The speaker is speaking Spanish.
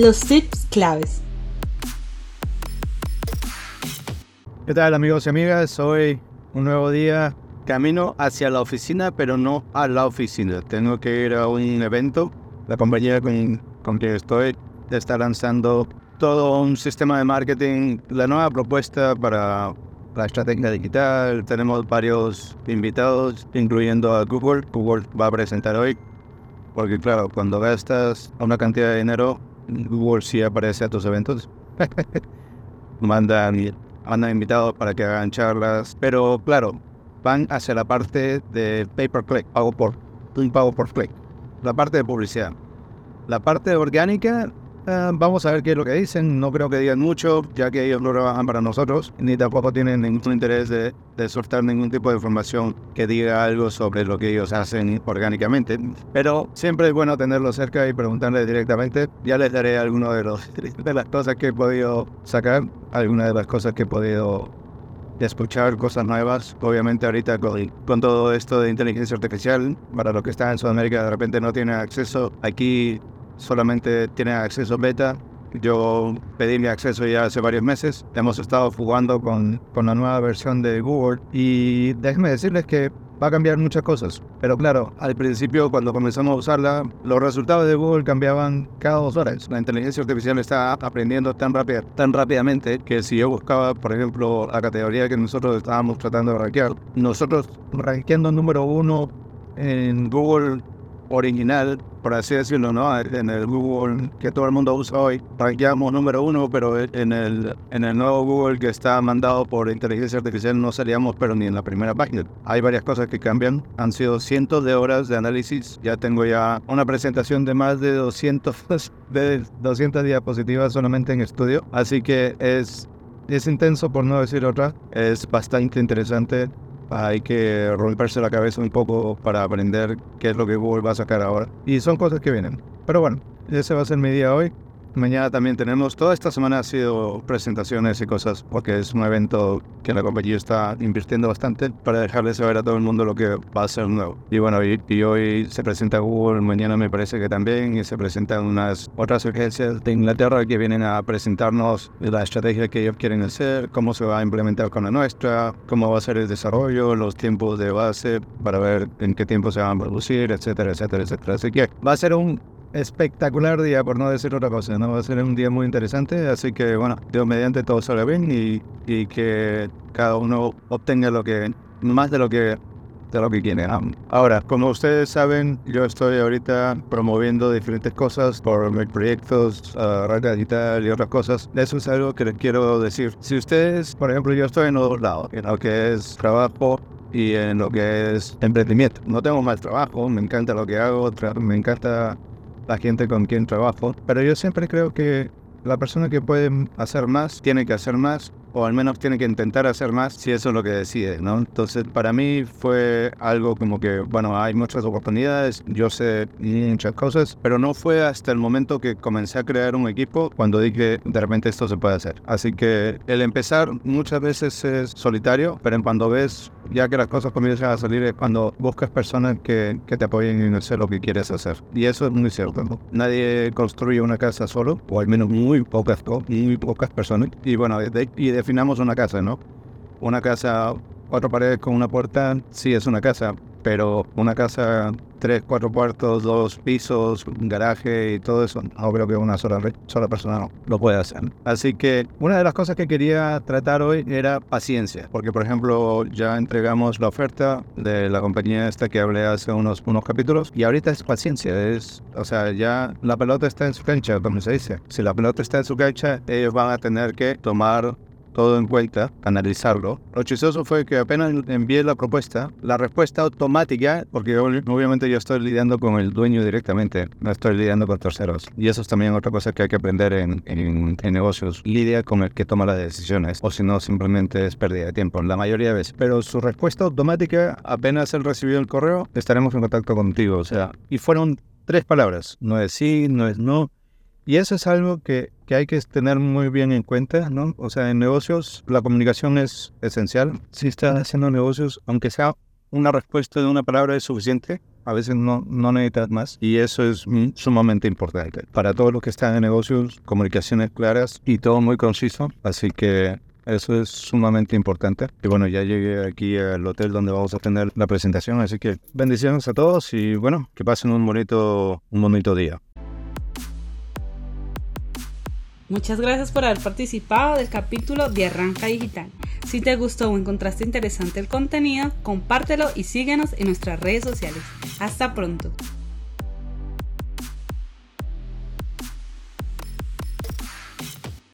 Los tips claves. ¿Qué tal amigos y amigas? Hoy un nuevo día. Camino hacia la oficina, pero no a la oficina. Tengo que ir a un evento. La compañía con, con que estoy está lanzando todo un sistema de marketing, la nueva propuesta para la estrategia digital. Tenemos varios invitados, incluyendo a Google. Google va a presentar hoy, porque claro, cuando gastas una cantidad de dinero, Google sí aparece a tus eventos. mandan, mandan invitados para que hagan charlas, pero claro, van hacia la parte de pay per click, pago por, pago por click, la parte de publicidad. La parte orgánica Ah, vamos a ver qué es lo que dicen. No creo que digan mucho, ya que ellos no trabajan para nosotros, ni tampoco tienen ningún interés de, de, soltar ningún tipo de información que diga algo sobre lo que ellos hacen orgánicamente. Pero siempre es bueno tenerlo cerca y preguntarle directamente. Ya les daré algunas de, de las cosas que he podido sacar, algunas de las cosas que he podido escuchar cosas nuevas. Obviamente ahorita con, con, todo esto de inteligencia artificial, para los que están en Sudamérica de repente no tienen acceso, aquí solamente tiene acceso beta. Yo pedí mi acceso ya hace varios meses. Hemos estado jugando con, con la nueva versión de Google y déjenme decirles que va a cambiar muchas cosas. Pero claro, al principio cuando comenzamos a usarla, los resultados de Google cambiaban cada dos horas. La inteligencia artificial está aprendiendo tan, rápida, tan rápidamente que si yo buscaba, por ejemplo, la categoría que nosotros estábamos tratando de rankear, nosotros rankeando número uno en Google original, por así decirlo, ¿no? En el Google que todo el mundo usa hoy, rankeamos número uno, pero en el, en el nuevo Google que está mandado por inteligencia artificial no salíamos, pero ni en la primera página. Hay varias cosas que cambian. Han sido cientos de horas de análisis. Ya tengo ya una presentación de más de 200, de 200 diapositivas solamente en estudio. Así que es, es intenso, por no decir otra. Es bastante interesante hay que romperse la cabeza un poco para aprender qué es lo que Google va a sacar ahora. Y son cosas que vienen. Pero bueno, ese va a ser mi día hoy. Mañana también tenemos, toda esta semana ha sido presentaciones y cosas, porque es un evento que la compañía está invirtiendo bastante para dejarle saber a todo el mundo lo que va a ser nuevo. Y bueno, y, hoy se presenta Google, mañana me parece que también, y se presentan unas otras agencias de Inglaterra que vienen a presentarnos la estrategia que ellos quieren hacer, cómo se va a implementar con la nuestra, cómo va a ser el desarrollo, los tiempos de base para ver en qué tiempo se van a producir, etcétera, etcétera, etcétera. Así que va a ser un espectacular día, por no decir otra cosa. ¿no? Va a ser un día muy interesante, así que bueno, Dios mediante todo salga bien y, y que cada uno obtenga lo que más de lo que de lo que quiere. Ahora, como ustedes saben, yo estoy ahorita promoviendo diferentes cosas por mis proyectos, uh, radio digital y otras cosas. Eso es algo que les quiero decir. Si ustedes, por ejemplo, yo estoy en los dos lados, en lo que es trabajo y en lo que es emprendimiento. No tengo más trabajo, me encanta lo que hago, me encanta la gente con quien trabajo, pero yo siempre creo que la persona que puede hacer más tiene que hacer más o al menos tiene que intentar hacer más si eso es lo que decide, ¿no? Entonces, para mí fue algo como que, bueno, hay muchas oportunidades, yo sé muchas cosas, pero no fue hasta el momento que comencé a crear un equipo cuando dije, de repente esto se puede hacer. Así que el empezar muchas veces es solitario, pero cuando ves ya que las cosas comienzan a salir es cuando buscas personas que, que te apoyen en hacer lo que quieres hacer. Y eso es muy cierto. ¿no? Nadie construye una casa solo, o al menos muy pocas, muy pocas personas. Y bueno, y definamos una casa, ¿no? Una casa, cuatro paredes con una puerta, sí es una casa, pero una casa, tres, cuatro cuartos, dos pisos, un garaje y todo eso, no creo que una sola, sola persona no lo pueda hacer. Así que una de las cosas que quería tratar hoy era paciencia, porque por ejemplo ya entregamos la oferta de la compañía esta que hablé hace unos, unos capítulos y ahorita es paciencia, es, o sea, ya la pelota está en su cancha, como se dice. Si la pelota está en su cancha, ellos van a tener que tomar todo en cuenta, analizarlo. Lo chistoso fue que apenas envié la propuesta, la respuesta automática, porque obviamente yo estoy lidiando con el dueño directamente, no estoy lidiando con terceros. Y eso es también otra cosa que hay que aprender en, en, negocios. Lidia con el que toma las decisiones, o si no, simplemente es pérdida de tiempo, la mayoría de veces. Pero su respuesta automática, apenas él recibió el correo, estaremos en contacto contigo. O sea, y fueron tres palabras, no es sí, no es no. Y eso es algo que que hay que tener muy bien en cuenta, ¿no? O sea, en negocios la comunicación es esencial. Si estás haciendo negocios, aunque sea una respuesta de una palabra es suficiente, A veces no, no necesitas más y eso es sumamente importante. Para todos los que están en negocios, comunicaciones claras y todo muy conciso. Así que eso es sumamente importante. Y bueno, ya llegué aquí al hotel donde vamos a tener la presentación, así que bendiciones a todos y bueno, que pasen un bonito, un bonito día. Muchas gracias por haber participado del capítulo de Arranca Digital. Si te gustó o encontraste interesante el contenido, compártelo y síguenos en nuestras redes sociales. Hasta pronto.